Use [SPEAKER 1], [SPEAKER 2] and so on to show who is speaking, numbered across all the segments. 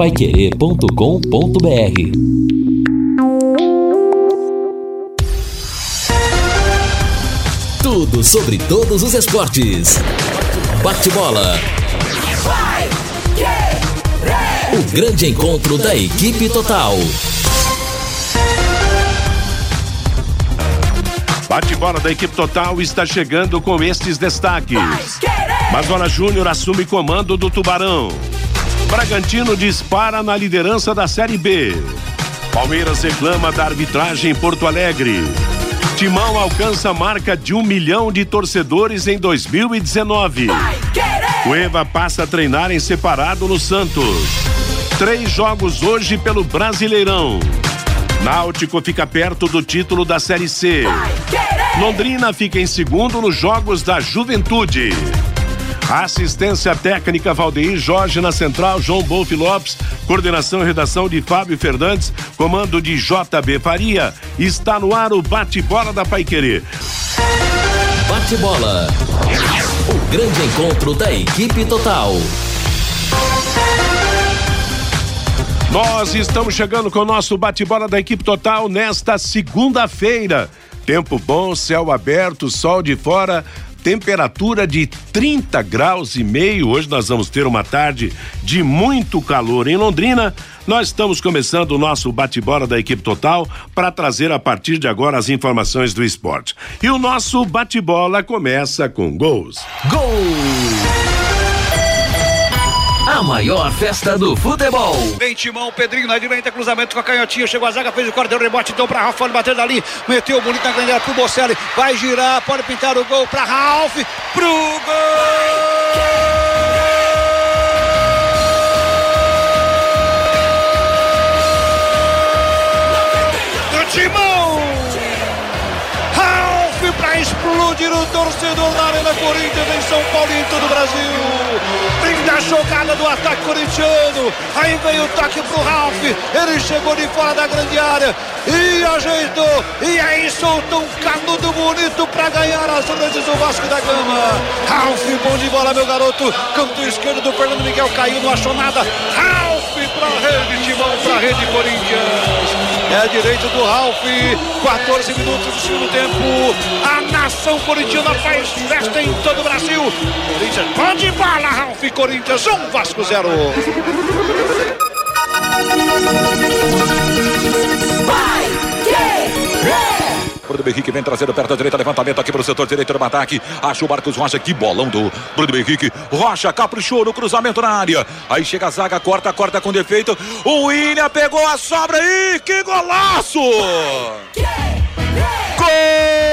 [SPEAKER 1] Paiquerê.com.br Tudo sobre todos os esportes. Bate-bola. O grande encontro da equipe total.
[SPEAKER 2] Bate-bola da equipe total está chegando com estes destaques. Mazola Júnior assume comando do Tubarão. Bragantino dispara na liderança da Série B. Palmeiras reclama da arbitragem em Porto Alegre. Timão alcança a marca de um milhão de torcedores em 2019. Cueva passa a treinar em separado no Santos. Três jogos hoje pelo Brasileirão. Náutico fica perto do título da Série C. Londrina fica em segundo nos Jogos da Juventude. Assistência técnica Valdeir Jorge na central, João Bolf Lopes, coordenação e redação de Fábio Fernandes, comando de JB Faria. Está no ar o bate-bola da Paiquerê.
[SPEAKER 1] Bate-bola. O grande encontro da equipe total.
[SPEAKER 2] Nós estamos chegando com o nosso bate-bola da equipe total nesta segunda-feira. Tempo bom, céu aberto, sol de fora, temperatura de 30 graus e meio. Hoje nós vamos ter uma tarde de muito calor em Londrina. Nós estamos começando o nosso bate-bola da equipe total para trazer a partir de agora as informações do esporte. E o nosso bate-bola começa com gols.
[SPEAKER 1] Gol! A maior festa do futebol.
[SPEAKER 3] Vem Timão, Pedrinho na direita, cruzamento com a canhotinha, chegou a zaga, fez o corte, deu rebote, então para Rafael bater dali, meteu bonito na grande área pro Bocelli, vai girar, pode pintar o gol para Ralf, pro gol! Explodir o torcedor na Arena Corinthians em São Paulo e em todo o Brasil. Linda jogada do ataque corintiano. Aí veio o toque pro Ralf. Ele chegou de fora da grande área e ajeitou. E aí soltou um canudo bonito para ganhar as vezes do Vasco da Gama. Ralf, bom de bola, meu garoto. Canto esquerdo do Fernando Miguel caiu, não achou nada. Ralf pra rede, Timão pra rede Corinthians. É direito do Ralf. 14 minutos do segundo tempo. A nação corintiana faz festa em todo o Brasil. Corinthians, pode bala, Ralf. Corinthians 1, um, Vasco 0.
[SPEAKER 4] Vai, que,
[SPEAKER 5] Bruno Henrique vem trazendo perto da direita, levantamento aqui para o setor direito do ataque. Acha o Marcos Rocha, que bolão do Bruno Henrique. Rocha caprichou no cruzamento na área. Aí chega a zaga, corta, corta com defeito. O William pegou a sobra aí, que golaço! Gol!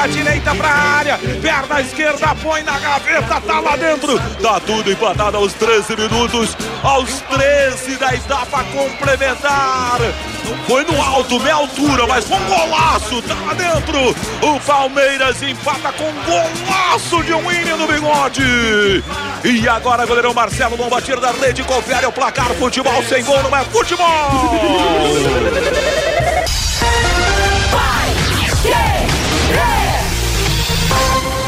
[SPEAKER 5] Da direita pra área, perna esquerda põe na gaveta, tá lá dentro. Tá tudo empatado aos 13 minutos, aos 13 da etapa complementar. Foi no alto, meia altura, mas com um golaço, tá lá dentro. O Palmeiras empata com um golaço de um William no bigode. E agora, goleirão Marcelo não bater da rede, confere o placar. Futebol sem gol não é futebol.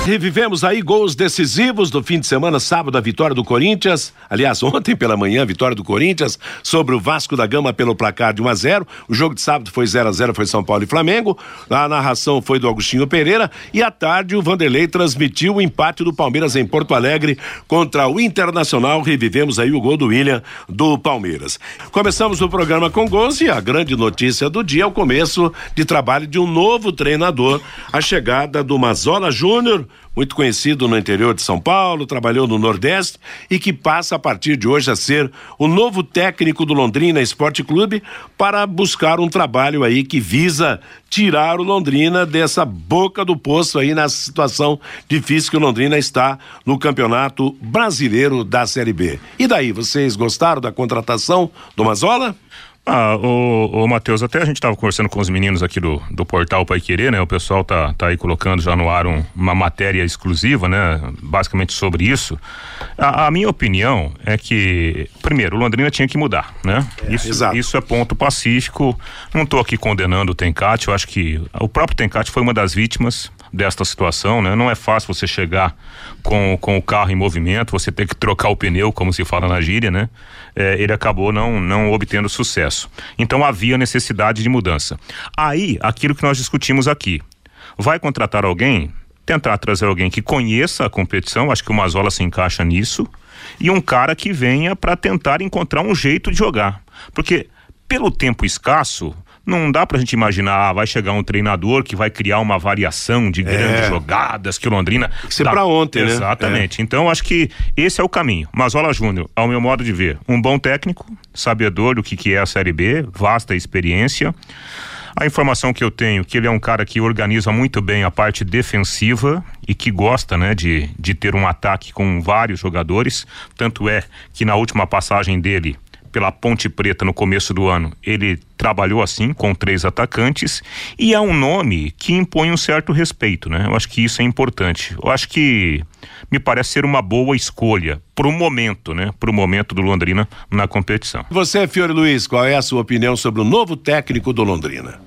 [SPEAKER 2] Revivemos aí gols decisivos do fim de semana, sábado, a vitória do Corinthians. Aliás, ontem pela manhã, a vitória do Corinthians sobre o Vasco da Gama pelo placar de 1 a 0 O jogo de sábado foi 0 a 0 foi São Paulo e Flamengo. A narração foi do Agostinho Pereira. E à tarde, o Vanderlei transmitiu o empate do Palmeiras em Porto Alegre contra o Internacional. Revivemos aí o gol do William do Palmeiras. Começamos o programa com gols e a grande notícia do dia é o começo de trabalho de um novo treinador, a chegada do Mazola Júnior muito conhecido no interior de São Paulo, trabalhou no Nordeste e que passa a partir de hoje a ser o novo técnico do Londrina Esporte Clube para buscar um trabalho aí que visa tirar o Londrina dessa boca do poço aí na situação difícil que o Londrina está no Campeonato Brasileiro da Série B. E daí, vocês gostaram da contratação do Mazola?
[SPEAKER 6] Ah, o, o Matheus, até a gente estava conversando com os meninos aqui do, do portal Pai Querer, né? O pessoal tá, tá aí colocando já no ar um, uma matéria exclusiva, né? Basicamente sobre isso. A, a, minha opinião é que, primeiro, o Londrina tinha que mudar, né? É, isso, exato. isso é ponto pacífico. Não estou aqui condenando o Tencate, eu acho que o próprio Tencate foi uma das vítimas desta situação, né? Não é fácil você chegar com, com o carro em movimento, você ter que trocar o pneu, como se fala na gíria, né? É, ele acabou não, não obtendo sucesso. Então havia necessidade de mudança. Aí, aquilo que nós discutimos aqui. Vai contratar alguém? Tentar trazer alguém que conheça a competição, acho que o Mazola se encaixa nisso, e um cara que venha para tentar encontrar um jeito de jogar. Porque pelo tempo escasso, não dá pra gente imaginar, ah, vai chegar um treinador que vai criar uma variação de grandes é. jogadas que o Londrina.
[SPEAKER 2] Isso é pra ontem,
[SPEAKER 6] né? Exatamente. É. Então, acho que esse é o caminho. Mazola Júnior, ao meu modo de ver, um bom técnico, sabedor do que, que é a Série B, vasta experiência. A informação que eu tenho que ele é um cara que organiza muito bem a parte defensiva e que gosta, né, de, de ter um ataque com vários jogadores. Tanto é que na última passagem dele pela Ponte Preta no começo do ano, ele trabalhou assim, com três atacantes, e é um nome que impõe um certo respeito, né? Eu acho que isso é importante. Eu acho que me parece ser uma boa escolha para o momento, né? Para o momento do Londrina na competição.
[SPEAKER 2] Você, Fiore Luiz, qual é a sua opinião sobre o novo técnico do Londrina?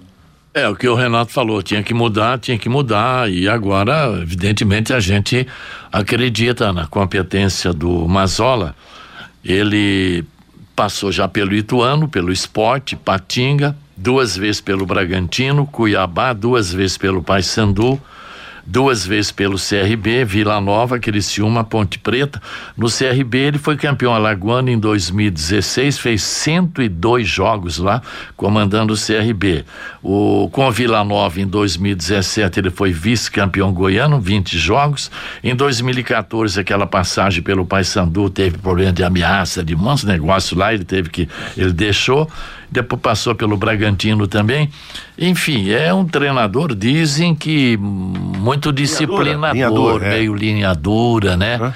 [SPEAKER 7] É, o que o Renato falou, tinha que mudar, tinha que mudar, e agora, evidentemente, a gente acredita na competência do Mazola. Ele Passou já pelo Ituano, pelo Esporte, Patinga, duas vezes pelo Bragantino, Cuiabá, duas vezes pelo Paysandu, duas vezes pelo CRB, Vila Nova, Criciúma, Ponte Preta. No CRB ele foi campeão alagoano em 2016, fez 102 jogos lá, comandando o CRB. O, com Vila Nova em 2017 ele foi vice-campeão goiano, 20 jogos. Em 2014 aquela passagem pelo Paysandu teve problema de ameaça, de muitos negócios lá, ele teve que ele deixou depois passou pelo Bragantino também. Enfim, é um treinador, dizem que muito disciplinador, linha dura, é. meio linha dura, né? Uhum.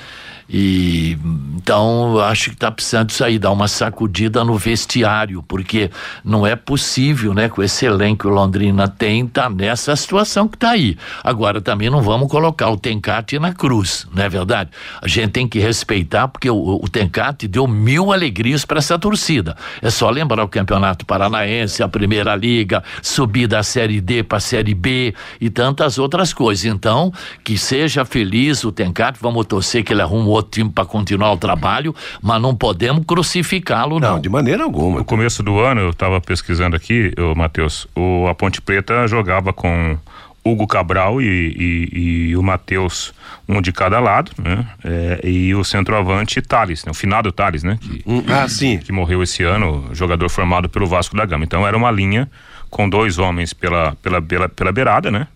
[SPEAKER 7] E então acho que está precisando aí, dar uma sacudida no vestiário, porque não é possível, né, com esse elenco que o Londrina tem, tá nessa situação que está aí. Agora também não vamos colocar o Tencate na cruz, não é verdade? A gente tem que respeitar, porque o, o Tencate deu mil alegrias para essa torcida. É só lembrar o Campeonato Paranaense, a Primeira Liga, subir da Série D para a Série B e tantas outras coisas. Então, que seja feliz o Tencate, vamos torcer que ele arrume time para continuar o trabalho, mas não podemos crucificá-lo, não. Não,
[SPEAKER 2] de maneira alguma.
[SPEAKER 6] No começo do ano, eu estava pesquisando aqui, Matheus, o, a Ponte Preta jogava com Hugo Cabral e, e, e o Matheus, um de cada lado, né? É, e o centroavante Thales, né? o finado Thales, né? Que,
[SPEAKER 2] hum, ah, sim.
[SPEAKER 6] Que morreu esse ano, jogador formado pelo Vasco da Gama. Então era uma linha com dois homens pela, pela, pela, pela beirada, né?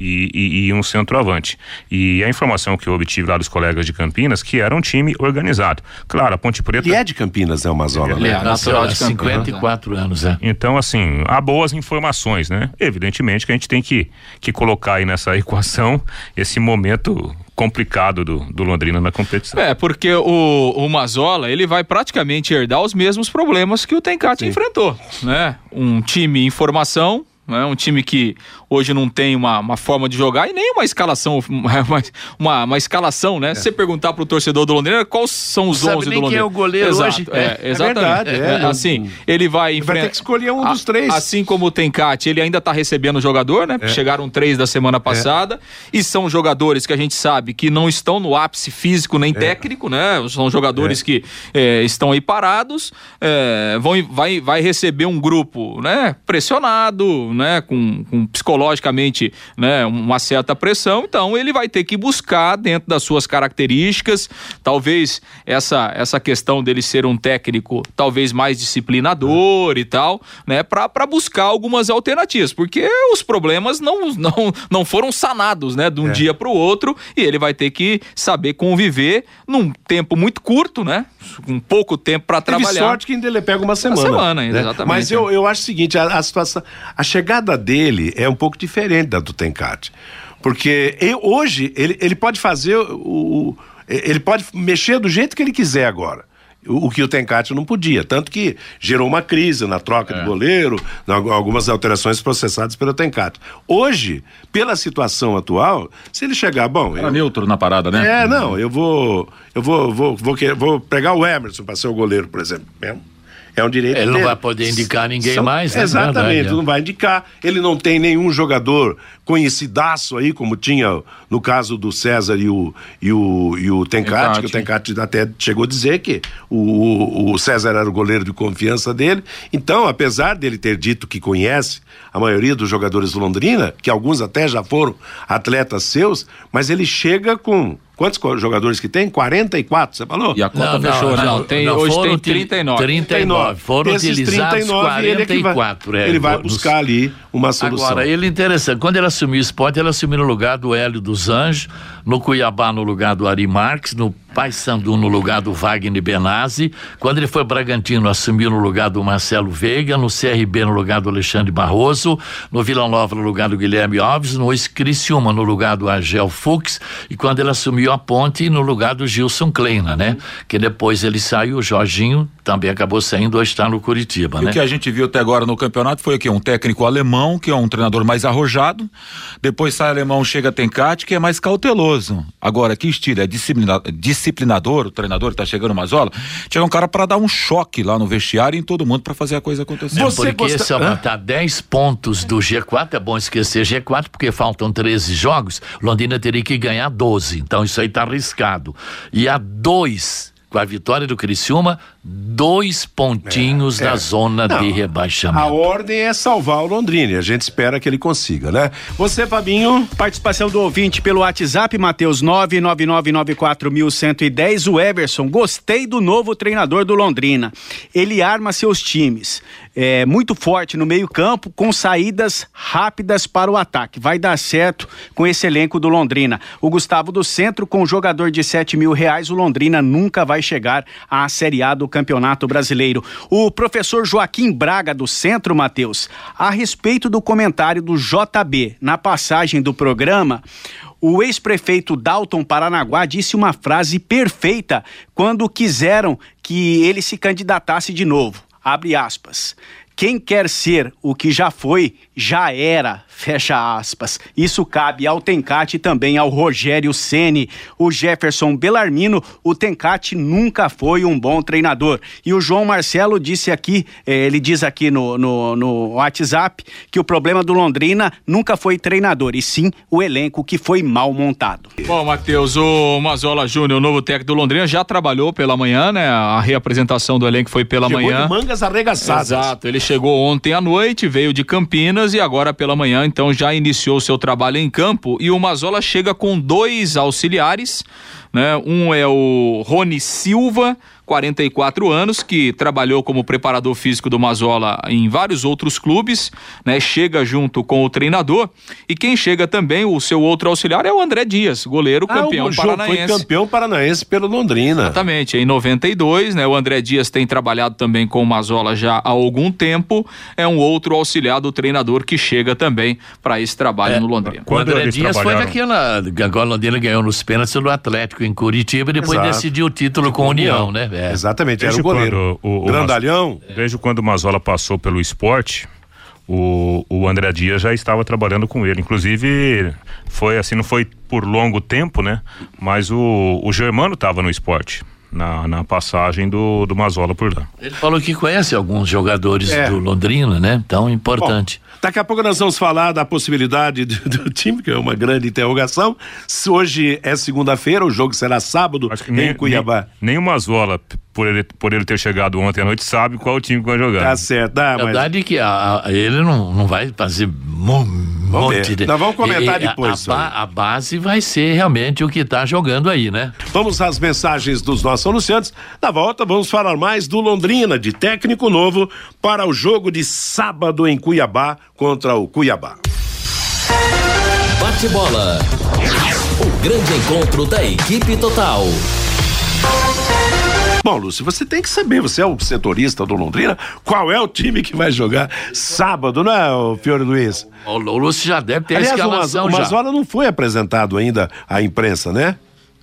[SPEAKER 6] E, e, e, um centroavante. E a informação que eu obtive lá dos colegas de Campinas, que era um time organizado. Claro, a Ponte Preta.
[SPEAKER 2] E é de Campinas, é uma zona.
[SPEAKER 7] Ele é, é natural de 54 né? anos, é.
[SPEAKER 6] Então, assim, há boas informações, né? Evidentemente que a gente tem que, que colocar aí nessa equação esse momento complicado do, do Londrina na competição.
[SPEAKER 8] É, porque o, o Mazola, ele vai praticamente herdar os mesmos problemas que o Tencate enfrentou, né? Um time em formação, né? Um time que hoje não tem uma, uma forma de jogar e nem uma escalação, uma, uma, uma escalação, né? É. Se você perguntar pro torcedor do Londrina quais são os Sabe 11 do Londrina. quem é
[SPEAKER 7] o goleiro
[SPEAKER 8] Exato,
[SPEAKER 7] hoje.
[SPEAKER 8] É, é, exatamente. É verdade, é, assim, ele vai
[SPEAKER 2] enfrentar... Vai ter que escolher um dos três.
[SPEAKER 8] Assim como o Tencate, ele ainda tá recebendo o jogador, né? É. Chegaram três da semana é. passada e são jogadores que a gente sabe que não estão no ápice físico nem técnico, né? São jogadores que estão aí parados, vão, vai, vai receber um grupo, né? Pressionado, né? Com, com psicológico psicologicamente né, uma certa pressão, então ele vai ter que buscar dentro das suas características, talvez essa, essa questão dele ser um técnico talvez mais disciplinador e tal, né, para buscar algumas alternativas, porque os problemas não, não, não foram sanados, né, de um é. dia para o outro, e ele vai ter que saber conviver num tempo muito curto, né, com pouco tempo para trabalhar. Teve
[SPEAKER 2] sorte que ainda ele pega uma semana. Uma
[SPEAKER 8] semana, né? exatamente.
[SPEAKER 2] Mas eu, eu acho o seguinte, a, a situação, a chegada dele é um pouco diferente da do Tencate. Porque eu, hoje ele, ele pode fazer o, o. Ele pode mexer do jeito que ele quiser agora. o, que o Tencate não podia. Tanto que gerou uma crise na troca
[SPEAKER 6] É.
[SPEAKER 2] de goleiro, algumas alterações processadas pelo Tencate. Hoje, pela situação atual, se ele chegar, bom.
[SPEAKER 5] Era
[SPEAKER 2] eu-
[SPEAKER 5] neutro na parada, né?
[SPEAKER 2] é, não, eu vou. Eu vou, vou, vou, que- vou pegar o Emerson para ser o goleiro, por exemplo. Um, é um direito.
[SPEAKER 7] Ele não
[SPEAKER 2] dele.
[SPEAKER 7] vai poder indicar ninguém mais, né?
[SPEAKER 2] Exatamente,
[SPEAKER 7] Verdade, é.
[SPEAKER 2] não vai indicar. Ele não tem nenhum jogador conhecidaço aí, como tinha no caso do César e o, e o, e o Tencate, que o Tencate até chegou a dizer que o, o, o César era o goleiro de confiança dele. Então, apesar dele ter dito que conhece a maioria dos jogadores do Londrina, que alguns até já foram atletas seus, mas ele chega com. Quantos jogadores que tem? 44, você falou?
[SPEAKER 5] E a conta
[SPEAKER 7] Não,
[SPEAKER 5] fechou,
[SPEAKER 7] não,
[SPEAKER 5] né?
[SPEAKER 8] Não, tem- hoje
[SPEAKER 7] foram
[SPEAKER 8] tem
[SPEAKER 7] util-
[SPEAKER 8] 39.
[SPEAKER 7] 39. Foram
[SPEAKER 2] Esses
[SPEAKER 7] utilizados
[SPEAKER 2] 39, ele é vai-
[SPEAKER 7] 44. é,
[SPEAKER 2] ele vai
[SPEAKER 7] nos-
[SPEAKER 2] buscar ali uma solução.
[SPEAKER 7] Agora, ele é interessante. Quando ele assumiu o esporte, ele assumiu no lugar do Hélio dos Anjos, no Cuiabá no lugar do Ari Marques, no Paysandu no lugar do Wagner Benazzi. Quando ele foi Bragantino, assumiu no lugar do Marcelo Veiga, no CRB no lugar do Alexandre Barroso, no Vila Nova no lugar do Guilherme Alves, no Criciúma no lugar do Argel Fux e quando ele assumiu a Ponte no lugar do Gilson Kleina, né? Que depois ele saiu, o Jorginho também acabou saindo, hoje está no Curitiba,
[SPEAKER 5] E
[SPEAKER 7] né?
[SPEAKER 5] o que a gente viu até agora no campeonato foi o quê? Um técnico alemão, que é um treinador mais arrojado. Depois sai alemão, chega Tencate, que é mais cauteloso. Agora, que estilo? É disciplina- disciplinador, o treinador que tá chegando Mazola. Chega um cara para dar um choque lá no vestiário em todo mundo para fazer a coisa acontecer.
[SPEAKER 7] É porque só tá 10 pontos do G4, é bom esquecer G4, porque faltam 13 jogos, Londrina teria que ganhar 12, então isso aí tá arriscado. E a dois, com a vitória do Criciúma, dois pontinhos da zona de
[SPEAKER 2] É, Não, A
[SPEAKER 7] rebaixamento.
[SPEAKER 2] ordem é salvar o Londrina e a gente espera que ele consiga, né? Você, Fabinho?
[SPEAKER 9] Participação do ouvinte pelo WhatsApp, Matheus 999941110. O Everson, gostei do novo treinador do Londrina. Ele arma seus times. É muito forte no meio-campo, com saídas rápidas para o ataque. Vai dar certo com esse elenco do Londrina. O Gustavo do Centro, com um jogador de 7 mil reais, o Londrina nunca vai chegar à Série A do Campeonato Brasileiro. O professor Joaquim Braga do Centro, Matheus, a respeito do comentário do JB na passagem do programa. O ex-prefeito Dalton Paranaguá disse uma frase perfeita quando quiseram que ele se candidatasse de novo. Abre aspas. Quem quer ser o que já foi, já era, fecha aspas. Isso cabe ao Tencate e também ao Rogério Ceni. O Jefferson Belarmino, o Tencate nunca foi um bom treinador. E o João Marcelo disse aqui, eh, ele diz aqui no, no, no WhatsApp, que o problema do Londrina nunca foi treinador, e sim o elenco que foi mal montado.
[SPEAKER 8] Bom, Matheus, o Mazola Júnior, o novo técnico do Londrina, já trabalhou pela manhã, né? A reapresentação do elenco foi pela
[SPEAKER 2] Chegou
[SPEAKER 8] manhã.
[SPEAKER 2] de mangas arregaçadas.
[SPEAKER 8] Exato, ele chegou ontem à noite, veio de Campinas e agora pela manhã, então já iniciou seu trabalho em campo. E o Mazola chega com dois auxiliares, né? Um é o Rony Silva, 44 anos, que trabalhou como preparador físico do Mazola em vários outros clubes, né? Chega junto com o treinador. E quem chega também, o seu outro auxiliar, é o André Dias, goleiro
[SPEAKER 2] Ah,
[SPEAKER 8] campeão
[SPEAKER 2] o
[SPEAKER 8] paranaense.
[SPEAKER 2] foi campeão paranaense pelo Londrina.
[SPEAKER 8] Exatamente, em 92, né? O André Dias tem trabalhado também com o Mazola já há algum tempo. É um outro auxiliar do treinador que chega também para esse trabalho no Londrina.
[SPEAKER 7] O André Dias foi daquela. Agora o Londrina ganhou nos pênaltis do Atlético em Curitiba e depois
[SPEAKER 6] Exato.
[SPEAKER 7] decidiu o título com a União, né? É.
[SPEAKER 2] Exatamente, era
[SPEAKER 6] Desde
[SPEAKER 2] o goleiro.
[SPEAKER 6] quando o- o
[SPEAKER 2] Grandalhão.
[SPEAKER 6] Desde quando o Mazola passou pelo esporte, o, o André Dias já estava trabalhando com ele. Inclusive, foi assim, não foi por longo tempo, né? Mas o, o Germano estava no esporte. Na, na passagem do, do Mazola por lá.
[SPEAKER 7] Ele falou que conhece alguns jogadores
[SPEAKER 2] É.
[SPEAKER 7] do Londrina, né? Então, importante.
[SPEAKER 2] Daqui a pouco nós vamos falar da possibilidade do, do time, que é uma grande interrogação. Se hoje é segunda-feira, o jogo será sábado em Cuiabá.
[SPEAKER 6] Nem, nem o Mazola, p- por ele, por ele ter chegado ontem à noite, sabe qual o time que vai jogar.
[SPEAKER 2] Tá certo, ah,
[SPEAKER 7] A
[SPEAKER 2] mas
[SPEAKER 7] verdade é que a- a- ele não, não vai fazer um
[SPEAKER 2] Vamos
[SPEAKER 7] monte
[SPEAKER 2] ver.
[SPEAKER 7] de.
[SPEAKER 2] Nós vamos comentar
[SPEAKER 7] E- a-
[SPEAKER 2] depois
[SPEAKER 7] A, a base vai ser realmente o que está jogando aí, né?
[SPEAKER 2] Vamos às mensagens dos nossos anunciantes. Na volta, vamos falar mais do Londrina, de técnico novo, para o jogo de sábado em Cuiabá contra o Cuiabá.
[SPEAKER 1] Bate bola. O grande encontro da equipe total.
[SPEAKER 2] Bom, Lúcio, você tem que saber, você é o setorista do Londrina, qual é o time que vai jogar sábado, não é, o Fiore Luiz?
[SPEAKER 7] O Lúcio já deve ter
[SPEAKER 2] Aliás,
[SPEAKER 7] a
[SPEAKER 2] o,
[SPEAKER 7] escalação
[SPEAKER 2] o
[SPEAKER 7] já.
[SPEAKER 2] Mazola não foi apresentado ainda à imprensa, né?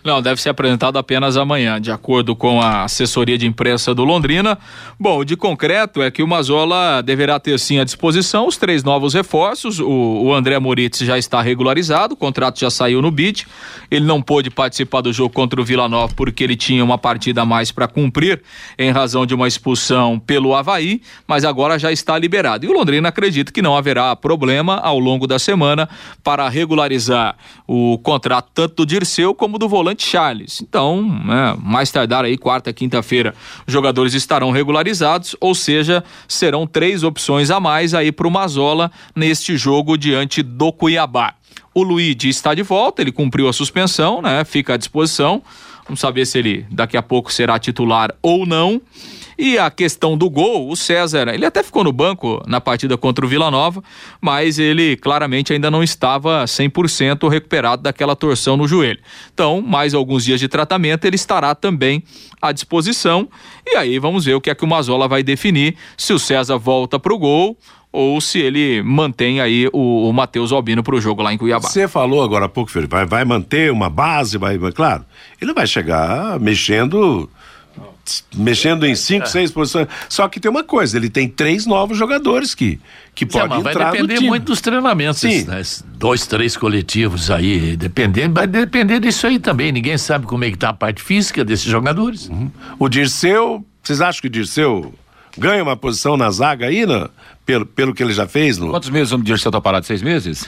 [SPEAKER 8] Não, deve ser apresentado apenas amanhã, de acordo com a assessoria de imprensa do Londrina. Bom, de concreto é que o Mazola deverá ter sim à disposição os três novos reforços. O, o André Moritz já está regularizado, o contrato já saiu no bid. Ele não pôde participar do jogo contra o Vila Nova porque ele tinha uma partida a mais para cumprir em razão de uma expulsão pelo Havaí, mas agora já está liberado. E o Londrina acredita que não haverá problema ao longo da semana para regularizar o contrato tanto do Dirceu como do volante Charles. Então, né, mais tardar aí, quarta, quinta-feira, os jogadores estarão regularizados, ou seja, serão três opções a mais aí para o Mazola neste jogo diante do Cuiabá. O Luigi está de volta, ele cumpriu a suspensão, né? Fica à disposição. Vamos saber se ele daqui a pouco será titular ou não. E a questão do gol, o César, ele até ficou no banco na partida contra o Vila Nova, mas ele claramente ainda não estava 100% recuperado daquela torção no joelho. Então, mais alguns dias de tratamento, ele estará também à disposição. E aí vamos ver o que é que o Mazola vai definir, se o César volta para o gol ou se ele mantém aí o, o Matheus Albino para o jogo lá em Cuiabá.
[SPEAKER 2] Você falou agora há pouco, Felipe, vai, vai manter uma base, vai, claro, ele vai chegar mexendo mexendo em cinco, seis posições. Só que tem uma coisa, ele tem três novos jogadores que que
[SPEAKER 7] Sim,
[SPEAKER 2] podem
[SPEAKER 7] vai
[SPEAKER 2] entrar no
[SPEAKER 7] depender muito dos treinamentos,
[SPEAKER 2] Sim.
[SPEAKER 7] né? Esses dois, três coletivos aí, dependendo, vai depender disso aí também. Ninguém sabe como é que tá a parte física desses jogadores.
[SPEAKER 2] O Dirceu, vocês acham que o Dirceu ganha uma posição na zaga aí, na- pelo, pelo que ele já fez? No...
[SPEAKER 5] Quantos meses o Dirceu tá parado? Seis meses?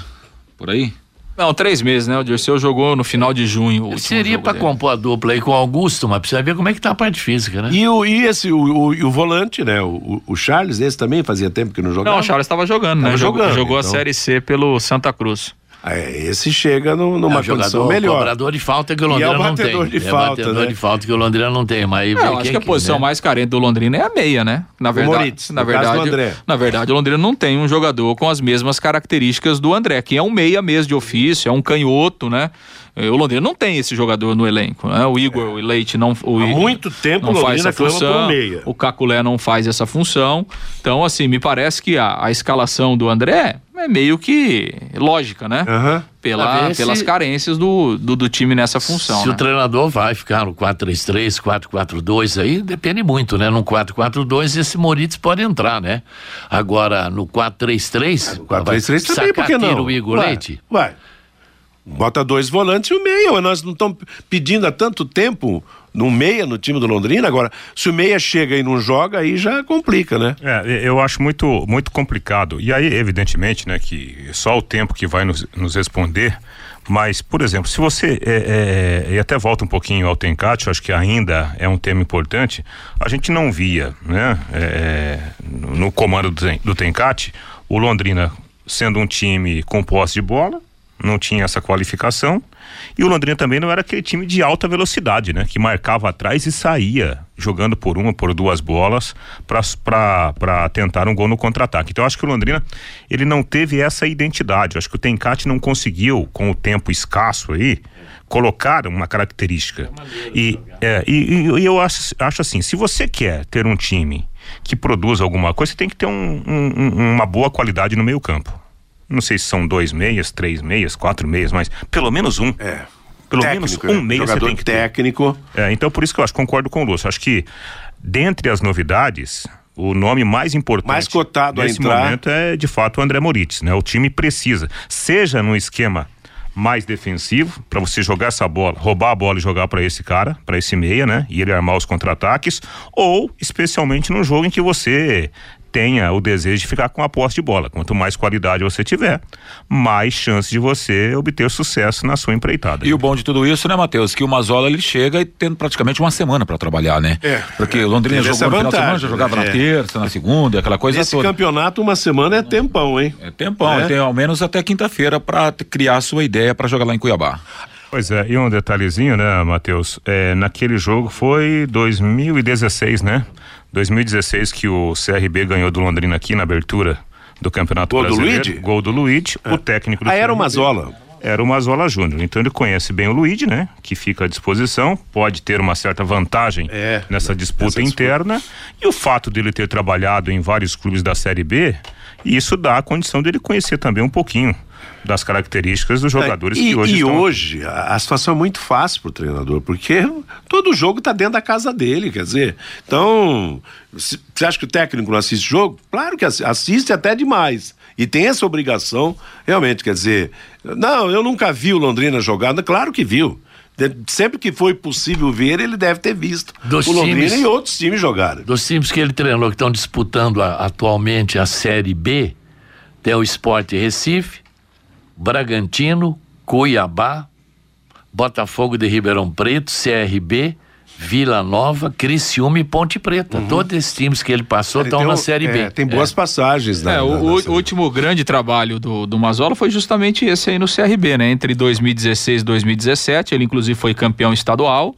[SPEAKER 5] Por aí?
[SPEAKER 8] Não, três meses, né? O Dirceu jogou no final de junho.
[SPEAKER 7] Seria para
[SPEAKER 8] dele.
[SPEAKER 7] compor a dupla aí com o Augusto, mas precisa ver como é que tá a parte física, né?
[SPEAKER 2] E, o, e esse, o, o, e o volante, né? O, o- Charles, esse também fazia tempo que não jogava.
[SPEAKER 8] Não, o Charles estava jogando, né?
[SPEAKER 2] Tava
[SPEAKER 8] Jogou,
[SPEAKER 2] jogando,
[SPEAKER 8] jogou a
[SPEAKER 2] então.
[SPEAKER 8] Série C pelo Santa Cruz.
[SPEAKER 2] É, esse chega no-
[SPEAKER 7] É
[SPEAKER 2] numa
[SPEAKER 7] o
[SPEAKER 2] condição
[SPEAKER 7] jogador,
[SPEAKER 2] melhor.
[SPEAKER 7] cobrador de falta que o
[SPEAKER 2] E é
[SPEAKER 7] Londrina
[SPEAKER 2] o
[SPEAKER 7] não tem.
[SPEAKER 2] batedor de
[SPEAKER 7] é
[SPEAKER 2] falta,
[SPEAKER 7] batedor
[SPEAKER 2] né?
[SPEAKER 7] de falta que o Londrina não tem. Mas aí
[SPEAKER 8] É, eu acho
[SPEAKER 7] quem
[SPEAKER 8] que a posição
[SPEAKER 7] né?
[SPEAKER 8] mais carente do Londrina é a meia, né? Na verdade,
[SPEAKER 2] Moritz,
[SPEAKER 8] na verdade,
[SPEAKER 2] André.
[SPEAKER 8] na verdade, o Londrina não tem um jogador com as mesmas características do André, que é um meia mesmo de ofício, é um canhoto, né? Eh, O Londrina não tem esse jogador no elenco, né? O Igor o Leite não o
[SPEAKER 2] Há muito tempo
[SPEAKER 8] não
[SPEAKER 2] o
[SPEAKER 8] faz essa função,
[SPEAKER 2] meia.
[SPEAKER 8] o Caculé não faz essa função. Então, assim, me parece que a, a escalação do André é meio que lógica, né?
[SPEAKER 7] Pra
[SPEAKER 8] Pela,
[SPEAKER 7] ver
[SPEAKER 8] pelas
[SPEAKER 7] se-
[SPEAKER 8] carências do, do, do time nessa função.
[SPEAKER 7] Se
[SPEAKER 8] né?
[SPEAKER 7] o treinador vai ficar no 4-3-3, 4-4-2, aí depende muito, né? No 4-4-2 esse Moritz pode entrar, né? Agora, no 4-3-3,
[SPEAKER 2] 4-3-3 também, por que não?
[SPEAKER 7] o Igor
[SPEAKER 2] Vai,
[SPEAKER 7] Leite.
[SPEAKER 2] Vai. Bota dois volantes e o meia. Nós não estamos pedindo há tanto tempo no meia no time do Londrina. Agora, se o meia chega e não joga, aí já complica, né?
[SPEAKER 6] É, eu acho muito, muito complicado. E aí, evidentemente, né, que só o tempo que vai nos, nos responder. Mas, por exemplo, se você. É, é, e até volta um pouquinho ao Tencate, acho que ainda é um tema importante. A gente não via, né, é, no no comando do, do Tencate, o Londrina sendo um time com posse de bola, não tinha essa qualificação. E o Londrina também não era aquele time de alta velocidade, né? Que marcava atrás e saía jogando por uma, por duas bolas para tentar um gol no contra-ataque. Então eu acho que o Londrina ele não teve essa identidade. Eu acho que o Tencate não conseguiu, com o tempo escasso aí, colocar uma característica. E, é, e, e- eu acho, acho assim, se você quer ter um time que produza alguma coisa, você tem que ter um- um- uma boa qualidade no meio campo. Não sei se são dois meias, três meias, quatro meias, mas pelo menos um.
[SPEAKER 2] É.
[SPEAKER 6] Pelo
[SPEAKER 2] Técnico,
[SPEAKER 6] menos
[SPEAKER 2] né?
[SPEAKER 6] um meia você
[SPEAKER 2] Jogador
[SPEAKER 6] tem que
[SPEAKER 2] técnico.
[SPEAKER 6] É, então por isso que eu acho, concordo com o Lúcio. Acho que dentre as novidades, o nome mais importante
[SPEAKER 2] Mais cotado a
[SPEAKER 6] nesse
[SPEAKER 2] entrar.
[SPEAKER 6] momento é de fato o André Moritz, né? O time precisa, seja no esquema mais defensivo, para você jogar essa bola, roubar a bola e jogar para esse cara, para esse meia, né? E ele armar os contra-ataques, ou especialmente num jogo em que você tenha o desejo de ficar com a posse de bola. Quanto mais qualidade você tiver, mais chance de você obter sucesso na sua empreitada.
[SPEAKER 5] E o bom de tudo isso, né, Matheus? Que o Mazola ele chega e tendo praticamente uma semana pra trabalhar, né?
[SPEAKER 2] É.
[SPEAKER 5] Porque o Londrina jogou no final de semana, já jogava
[SPEAKER 2] né?
[SPEAKER 5] na
[SPEAKER 2] É.
[SPEAKER 5] terça, na segunda, aquela coisa
[SPEAKER 2] Esse
[SPEAKER 5] toda.
[SPEAKER 2] campeonato, uma semana é tempão, hein?
[SPEAKER 5] É tempão,
[SPEAKER 2] É.
[SPEAKER 5] tem ao menos até quinta-feira pra t- criar a sua ideia pra jogar lá em Cuiabá.
[SPEAKER 6] Pois é, e um detalhezinho, né, Matheus? É, naquele jogo foi 2016, né? 2016 que o CRB ganhou do Londrina aqui na abertura do Campeonato
[SPEAKER 2] Gol do
[SPEAKER 6] Brasileiro.
[SPEAKER 2] Luigi?
[SPEAKER 6] Gol do Luigi, o técnico do
[SPEAKER 2] Ah, era o. Mazola.
[SPEAKER 6] Era o Mazola Júnior. Então ele conhece bem o Luigi, né? Que fica à disposição, pode ter uma certa vantagem
[SPEAKER 2] É,
[SPEAKER 6] nessa disputa
[SPEAKER 2] nessa disputa.
[SPEAKER 6] interna. E o fato dele ter trabalhado em vários clubes da Série B, isso dá a condição dele conhecer também um pouquinho das características dos jogadores
[SPEAKER 2] É, e,
[SPEAKER 6] que hoje
[SPEAKER 2] e
[SPEAKER 6] estão.
[SPEAKER 2] hoje a, a situação é muito fácil pro treinador, porque todo jogo tá dentro da casa dele, quer dizer. Então, se- você acha que o técnico não assiste jogo? Claro que assi- assiste até demais. E tem essa obrigação, realmente, quer dizer, não, eu nunca vi o Londrina jogando, claro que viu. Sempre que foi possível ver, ele deve ter visto
[SPEAKER 7] Dos
[SPEAKER 2] o Londrina
[SPEAKER 7] times-
[SPEAKER 2] e outros times jogarem.
[SPEAKER 7] Dos times que ele treinou que estão disputando a- atualmente a Série B, tem o Sport Recife, Bragantino, Cuiabá, Botafogo de Ribeirão Preto, CRB, Vila Nova, Criciúma e Ponte Preta. Todos esses times que ele passou estão
[SPEAKER 2] Tem
[SPEAKER 7] na Série
[SPEAKER 2] é,
[SPEAKER 7] B.
[SPEAKER 2] Tem boas passagens, né?
[SPEAKER 8] É, o, o último grande trabalho do, do Mazola foi justamente esse aí no CRB, né? Entre 2016 e 2017, ele inclusive foi campeão estadual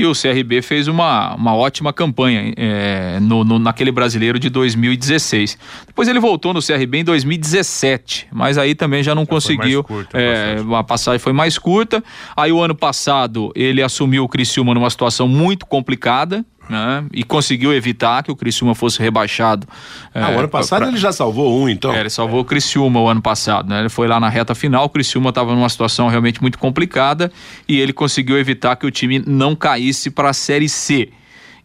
[SPEAKER 8] e o CRB fez uma, uma ótima campanha é, no, no- naquele brasileiro de 2016. Depois ele voltou no CRB em 2017, mas aí também já não conseguiu.
[SPEAKER 6] curta a
[SPEAKER 8] é, a passagem foi mais curta. Aí o ano passado ele assumiu o Criciúma numa situação muito complicada. Né? E conseguiu evitar que o Criciúma fosse rebaixado.
[SPEAKER 2] Ah,
[SPEAKER 8] é,
[SPEAKER 2] o ano passado
[SPEAKER 8] pra-
[SPEAKER 2] ele já salvou um, então.
[SPEAKER 8] é, ele salvou o Criciúma o ano passado, né? Ele foi lá na reta final, o Criciúma estava numa situação realmente muito complicada e ele conseguiu evitar que o time não caísse para a Série C.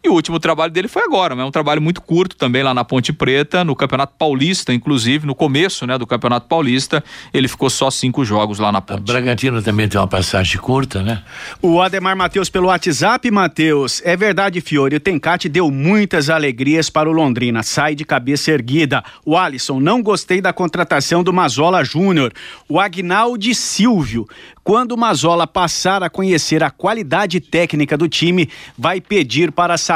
[SPEAKER 8] E o último trabalho dele foi agora, né? Um trabalho muito curto também lá na Ponte Preta, no Campeonato Paulista, inclusive, no começo, né, do Campeonato Paulista, ele ficou só cinco jogos lá na
[SPEAKER 7] O
[SPEAKER 8] Ponte.
[SPEAKER 7] Bragantino também tem uma passagem curta, né?
[SPEAKER 9] O Ademar Matheus pelo WhatsApp, Matheus. É verdade, Fiore. O Tencate deu muitas alegrias para o Londrina. Sai de cabeça erguida. O Alisson, não gostei da contratação do Mazola Júnior. O Agnaldi Silvio. Quando o Mazola passar a conhecer a qualidade técnica do time, vai pedir para sair.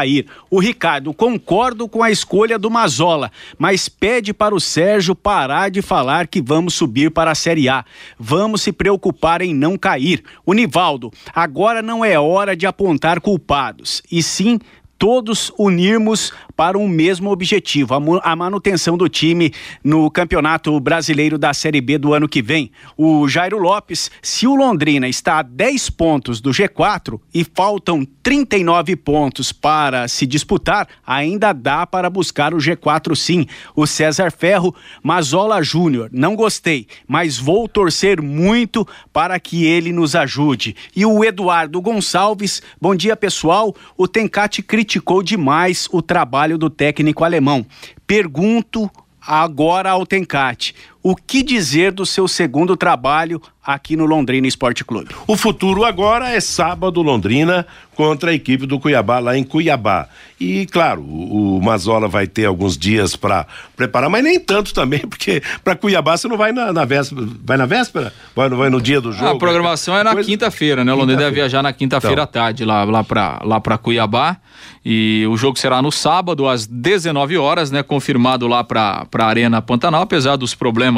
[SPEAKER 9] O Ricardo, concordo com a escolha do Mazola, mas pede para o Sérgio parar de falar que vamos subir para a Série A. Vamos se preocupar em não cair. O Nivaldo, agora não é hora de apontar culpados, e sim todos unirmos para um mesmo objetivo, a manutenção do time no Campeonato Brasileiro da Série B do ano que vem. O Jairo Lopes, se o Londrina está a 10 pontos do G4 e faltam 39 pontos para se disputar, ainda dá para buscar o G4 sim. O César Ferro, Mazola Júnior, não gostei, mas vou torcer muito para que ele nos ajude. E o Eduardo Gonçalves, bom dia pessoal. O Tencate criticou demais o trabalho do técnico alemão. Pergunto agora ao Tencate, o que dizer do seu segundo trabalho aqui no Londrina Esporte Clube?
[SPEAKER 2] O futuro agora é sábado, Londrina, contra a equipe do Cuiabá, lá em Cuiabá. E, claro, o, o Mazola vai ter alguns dias para preparar, mas nem tanto também, porque para Cuiabá você não vai na, na véspera. Vai na véspera? Vai, vai no dia do jogo?
[SPEAKER 8] a programação é na
[SPEAKER 2] Coisa-
[SPEAKER 8] quinta-feira, né? O Londrina deve viajar na quinta-feira à
[SPEAKER 2] Então.
[SPEAKER 8] tarde lá, lá para lá pra Cuiabá. E o jogo será no sábado, às 19 horas, né? Confirmado lá para a Arena Pantanal, apesar dos problemas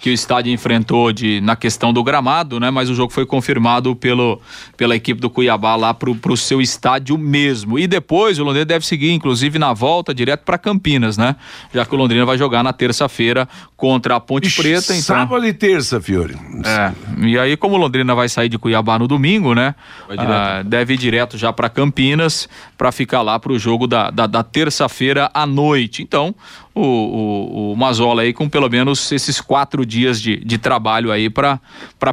[SPEAKER 8] que o estádio enfrentou de, na questão do gramado, né? Mas o jogo foi confirmado pelo, pela equipe do Cuiabá lá pro, pro seu estádio mesmo. E depois o Londrina deve seguir, inclusive, na volta direto para Campinas, né? Já que o Londrina vai jogar na terça-feira contra a Ponte
[SPEAKER 2] Ixi,
[SPEAKER 8] Preta. Então...
[SPEAKER 2] Sábado e terça, Fiore.
[SPEAKER 8] É, e aí como o Londrina vai sair de Cuiabá no domingo, né? ah, deve ir direto já para Campinas para ficar lá pro jogo da, da, da terça-feira à noite. Então, o, o, o Mazola aí com pelo menos esses quatro dias de, de trabalho aí para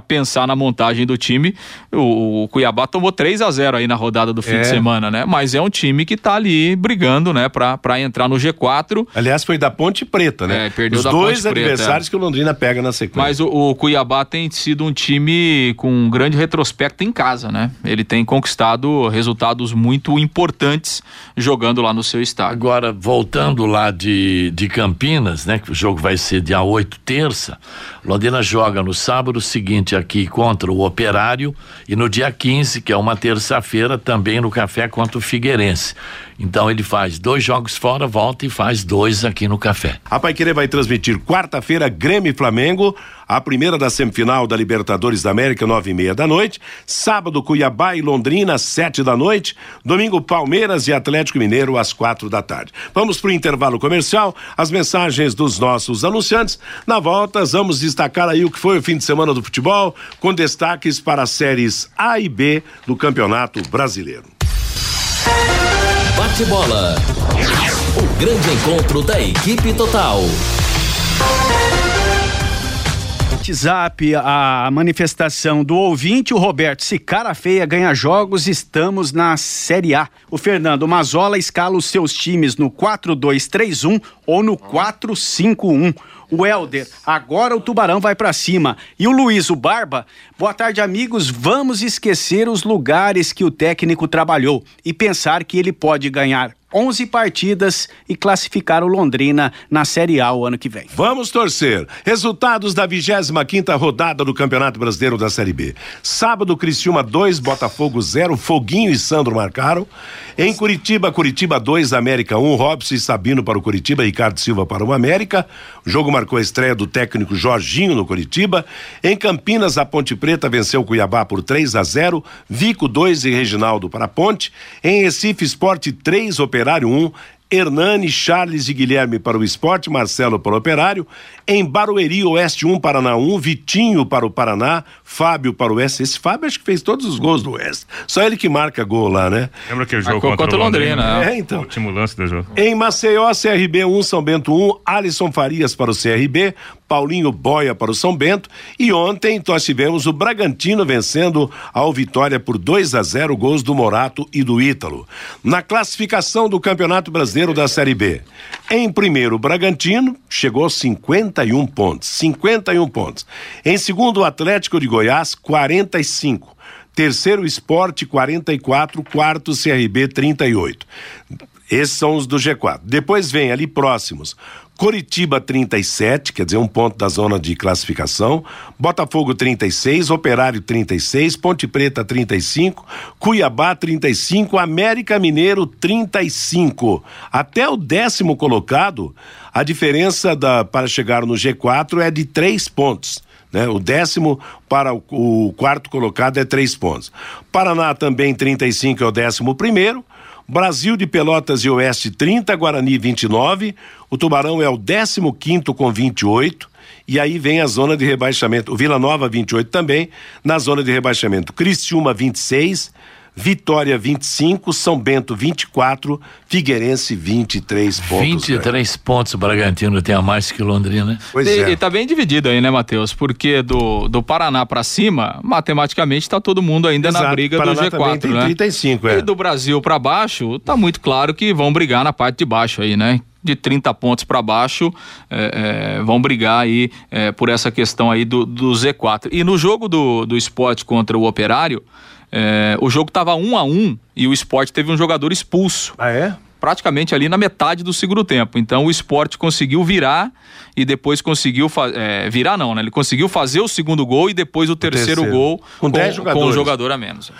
[SPEAKER 8] pensar na montagem do time. O, o Cuiabá tomou 3 a 0 aí na rodada do fim
[SPEAKER 2] É.
[SPEAKER 8] de semana, né? Mas é um time que tá ali brigando, né? para entrar no G4.
[SPEAKER 2] Aliás, foi da Ponte Preta, né?
[SPEAKER 8] É, perdeu
[SPEAKER 2] Os
[SPEAKER 8] da
[SPEAKER 2] dois
[SPEAKER 8] Ponte Preta,
[SPEAKER 2] adversários que o Londrina pega na sequência.
[SPEAKER 8] Mas o, o Cuiabá tem sido um time com um grande retrospecto em casa, né? Ele tem conquistado resultados muito importantes jogando lá no seu estádio.
[SPEAKER 7] Agora, voltando lá de, de Campinas, né? Que o jogo vai ser dia 8, terça. Londrina joga no sábado seguinte aqui contra o Operário e no dia 15, que é uma terça-feira, também no Café contra o Figueirense. Então ele faz dois jogos fora, volta e faz dois aqui no Café.
[SPEAKER 2] A Paiquerê vai transmitir quarta-feira Grêmio e Flamengo, a primeira da semifinal da Libertadores da América, nove e meia da noite. Sábado, Cuiabá e Londrina, sete da noite. Domingo, Palmeiras e Atlético Mineiro, às quatro da tarde. Vamos para o intervalo comercial, as mensagens dos nossos anunciantes. Na volta, vamos destacar aí o que foi o fim de semana do futebol, com destaques para as séries A e B do Campeonato Brasileiro.
[SPEAKER 1] Bate bola. O grande encontro da equipe total.
[SPEAKER 9] WhatsApp a manifestação do ouvinte, o Roberto. Se cara feia ganha jogos, estamos na Série A. O Fernando Mazola escala os seus times no 4-2-3-1 ou no 4-5-1. O Helder, agora o Tubarão vai para cima. E o Luiz, o Barba, boa tarde, amigos. Vamos esquecer os lugares que o técnico trabalhou e pensar que ele pode ganhar 11 partidas e classificar o Londrina na Série A o ano que vem.
[SPEAKER 2] Vamos torcer. Resultados da 25 quinta rodada do Campeonato Brasileiro da Série B. Sábado, Criciúma 2, Botafogo 0, Foguinho e Sandro marcaram. Em Curitiba, Curitiba 2, América 1, um, Robson e Sabino para o Curitiba, Ricardo Silva para o América. O jogo marcou a estreia do técnico Jorginho no Curitiba. Em Campinas, a Ponte Preta venceu Cuiabá por 3 a 0, Vico 2 e Reginaldo para a Ponte. Em Recife, Esporte 3, Operário 1, Hernani, Charles e Guilherme para o esporte, Marcelo para o operário. Em Barueri, Oeste 1, Paraná 1, Vitinho para o Paraná, Fábio para o Oeste. Esse Fábio acho que fez todos os gols do Oeste. Só ele que marca gol lá, né?
[SPEAKER 6] Lembra aquele jogo contra, contra o Londrina? Londrina
[SPEAKER 2] é, então. O
[SPEAKER 6] último lance do jogo.
[SPEAKER 2] Em Maceió, CRB 1, São Bento 1, Alisson Farias para o CRB, Paulinho Boia para o São Bento. E ontem nós tivemos o Bragantino vencendo ao Vitória por 2 a 0 gols do Morato e do Ítalo. Na classificação do Campeonato Brasileiro da Série B. Em primeiro, o Bragantino chegou aos 51 pontos. 51 pontos. Em segundo, o Atlético de Goiás, 45. Terceiro, Esporte, 44. Quarto, CRB, 38. Esses são os do G4. Depois vem ali próximos. Coritiba 37, quer dizer, um ponto da zona de classificação. Botafogo 36, Operário 36, Ponte Preta 35, Cuiabá 35, América Mineiro 35. Até o décimo colocado, a diferença da, para chegar no G4 é de três pontos. Né? O décimo para o, o quarto colocado é três pontos. Paraná também 35 é o décimo primeiro. Brasil de Pelotas e Oeste 30, Guarani 29, o Tubarão é o 15 com 28, e aí vem a zona de rebaixamento. O Vila Nova 28 também, na zona de rebaixamento. Criciúma 26, Vitória 25, São Bento 24, Figueirense 23 pontos.
[SPEAKER 7] 23 pontos o Bragantino tem a mais que Londrina. Né?
[SPEAKER 8] Pois e, é. E tá bem dividido aí, né, Matheus? Porque do, do Paraná para cima, matematicamente tá todo mundo ainda Exato. na briga Paraná do G4,
[SPEAKER 2] tem
[SPEAKER 8] né?
[SPEAKER 2] 35, é.
[SPEAKER 8] E do Brasil para baixo, tá muito claro que vão brigar na parte de baixo aí, né? de 30 pontos para baixo é, é, vão brigar aí é, por essa questão aí do, do Z4. E no jogo do, do esporte contra o Operário, é, o jogo estava um a um e o esporte teve um jogador expulso.
[SPEAKER 2] Ah, é?
[SPEAKER 8] praticamente ali na metade do segundo tempo. Então o esporte conseguiu virar e depois conseguiu é, virar não, né? Ele conseguiu fazer o segundo gol e depois o, o terceiro, terceiro, gol com, com, com o jogador a menos.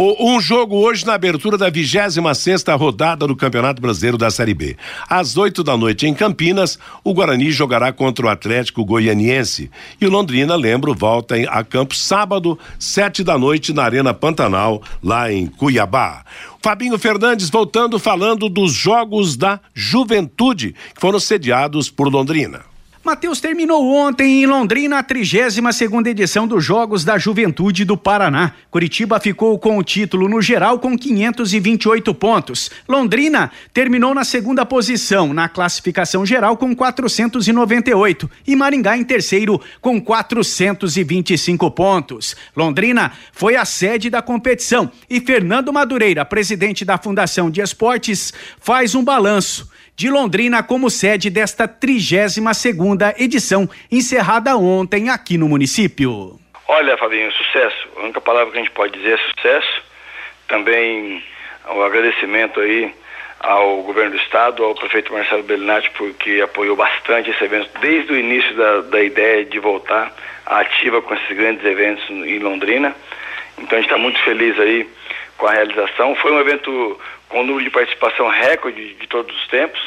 [SPEAKER 2] O, um jogo hoje na abertura da 26 sexta rodada do Campeonato Brasileiro da Série B. Às 8 da noite em Campinas, o Guarani jogará contra o Atlético Goianiense. E o Londrina, lembro, volta a campo sábado, sete da noite, na Arena Pantanal, lá em Cuiabá. Fabinho Fernandes voltando falando dos Jogos da Juventude, que foram sediados por Londrina.
[SPEAKER 9] Matheus terminou ontem em Londrina a 32 segunda edição dos Jogos da Juventude do Paraná. Curitiba ficou com o título no geral com 528 pontos. Londrina terminou na segunda posição na classificação geral com 498 e Maringá em terceiro com 425 pontos. Londrina foi a sede da competição e Fernando Madureira, presidente da Fundação de Esportes, faz um balanço de Londrina como sede desta 32 segunda edição, encerrada ontem aqui no município.
[SPEAKER 10] Olha, Fabinho, sucesso. A única palavra que a gente pode dizer é sucesso. Também o um agradecimento aí ao governo do estado, ao prefeito Marcelo Bellinati, porque apoiou bastante esse evento desde o início da, da ideia de voltar ativa com esses grandes eventos em Londrina. Então a gente está muito feliz aí com a realização. Foi um evento com um número de participação recorde de todos os tempos.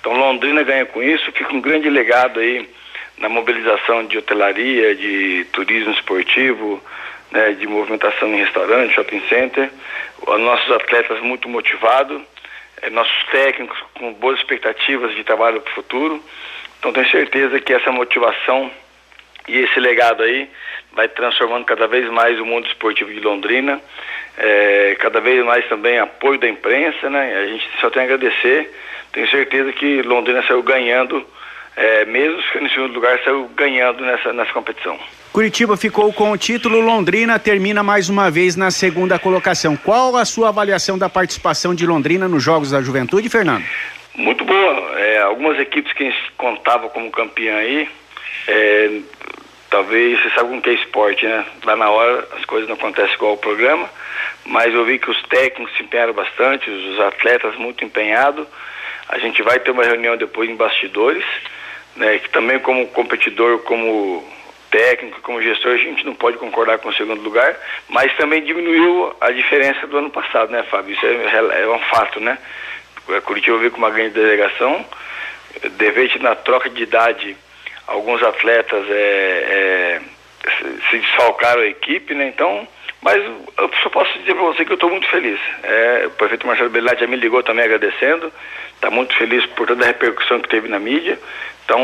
[SPEAKER 10] Então Londrina ganha com isso, fica um grande legado aí na mobilização de hotelaria, de turismo esportivo, né, de movimentação em restaurante, shopping center. Os nossos atletas muito motivados, eh, nossos técnicos com boas expectativas de trabalho para o futuro. Então tenho certeza que essa motivação e esse legado aí vai transformando cada vez mais o mundo esportivo de Londrina, é, cada vez mais também apoio da imprensa, né? A gente só tem a agradecer. Tenho certeza que Londrina saiu ganhando é, mesmo ficando em segundo lugar, saiu ganhando nessa, nessa competição.
[SPEAKER 9] Curitiba ficou com o título, Londrina termina mais uma vez na segunda colocação. Qual a sua avaliação da participação de Londrina nos Jogos da Juventude, Fernando?
[SPEAKER 10] Muito boa. É, algumas equipes que contavam como campeã aí, é, talvez você sabe como que é esporte, né? Lá na hora as coisas não acontecem igual ao programa, mas eu vi que os técnicos se empenharam bastante, os atletas muito empenhados. A gente vai ter uma reunião depois em bastidores, né? Que também como competidor, como técnico, como gestor, a gente não pode concordar com o segundo lugar, mas também diminuiu a diferença do ano passado, né, Fábio? Isso é, é um fato, né? A Curitiba veio com uma grande delegação, de na troca de idade, alguns atletas é, é, se desfalcaram a equipe, né? Então, mas eu só posso dizer para você que eu estou muito feliz. É, o prefeito Marcelo Belatti já me ligou também agradecendo, está muito feliz por toda a repercussão que teve na mídia. Então,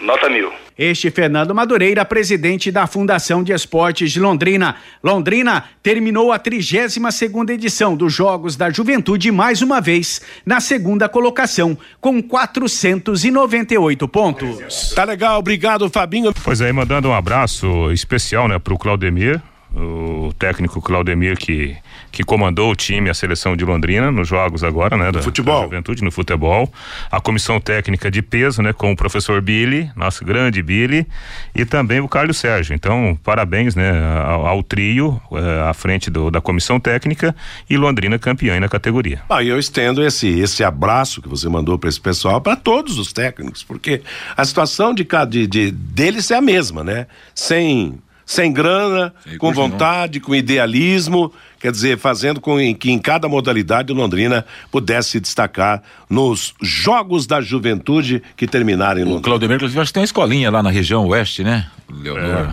[SPEAKER 10] nota mil.
[SPEAKER 9] Este Fernando Madureira, presidente da Fundação de Esportes de Londrina. Londrina terminou a 32 segunda edição dos Jogos da Juventude mais uma vez na segunda colocação com 498 pontos.
[SPEAKER 2] Tá legal, obrigado Fabinho.
[SPEAKER 6] Pois é, mandando um abraço especial, né, pro Claudemir, o técnico Claudemir que que comandou o time, a seleção de Londrina nos jogos agora, né, da,
[SPEAKER 2] futebol.
[SPEAKER 6] da Juventude no futebol, a comissão técnica de peso, né, com o professor Billy, nosso grande Billy, e também o Carlos Sérgio. Então, parabéns, né, ao, ao trio eh, à frente do, da comissão técnica e Londrina campeã na categoria.
[SPEAKER 2] Ah, e eu estendo esse esse abraço que você mandou para esse pessoal para todos os técnicos, porque a situação de, de, de deles é a mesma, né? Sem sem grana, com vontade, não. com idealismo, quer dizer, fazendo com que em cada modalidade Londrina pudesse se destacar nos Jogos da Juventude que terminaram em Londrina. O
[SPEAKER 5] Claudemir, inclusive, acho que tem uma escolinha lá na região oeste, né?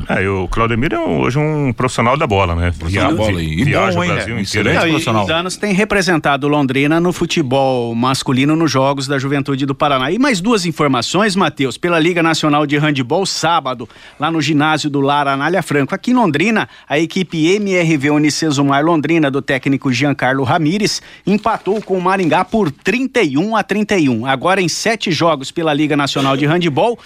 [SPEAKER 6] É, é, o Claudemir é um, hoje um profissional da bola, né?
[SPEAKER 5] Via, bola e viaja bom, o Brasil é,
[SPEAKER 9] inteiro. Excelente anos tem representado Londrina no futebol masculino nos Jogos da Juventude do Paraná. E mais duas informações, Matheus, pela Liga Nacional de Handebol, sábado, lá no ginásio do Lara Anália Franco. Aqui em Londrina, a equipe MRV Unicesumar Londrina, do técnico Giancarlo Ramires, empatou com o Maringá por 31 a 31. Agora em sete jogos pela Liga Nacional de Handebol,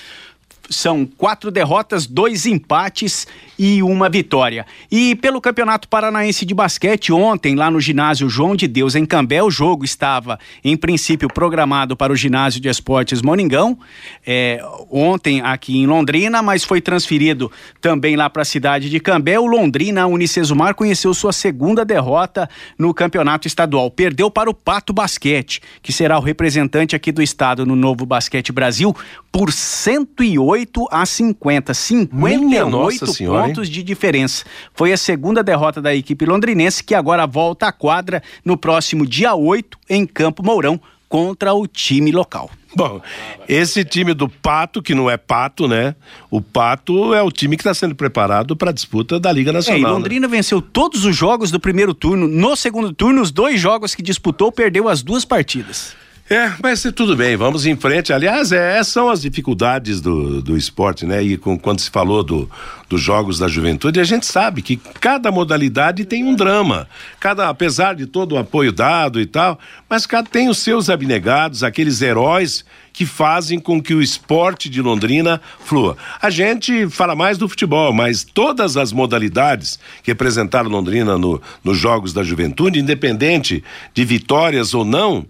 [SPEAKER 9] são quatro derrotas, dois empates e uma vitória. E pelo Campeonato Paranaense de Basquete, ontem, lá no ginásio João de Deus, em Cambé, o jogo estava, em princípio, programado para o ginásio de esportes Moningão, é, ontem aqui em Londrina, mas foi transferido também lá para a cidade de Cambé. O Londrina Unicesumar conheceu sua segunda derrota no campeonato estadual. Perdeu para o Pato Basquete, que será o representante aqui do estado no Novo Basquete Brasil, por 108 a 50. 58 pontos de diferença. Foi a segunda derrota da equipe londrinense, que agora volta à quadra no próximo dia 8 em Campo Mourão contra o time local.
[SPEAKER 2] Bom, esse time do Pato, que não é Pato, né? O Pato é o time que está sendo preparado para a disputa da Liga Nacional. É,
[SPEAKER 9] e Londrina né? venceu todos os jogos do primeiro turno. No segundo turno, os dois jogos que disputou, perdeu as duas partidas.
[SPEAKER 2] É, mas tudo bem, vamos em frente. Aliás, é, são as dificuldades do, do esporte, né? E com, quando se falou do, dos Jogos da Juventude, a gente sabe que cada modalidade tem um drama. Cada, apesar de todo o apoio dado e tal, mas cada tem os seus abnegados, aqueles heróis que fazem com que o esporte de Londrina flua. A gente fala mais do futebol, mas todas as modalidades que representaram Londrina no, nos Jogos da Juventude, independente de vitórias ou não,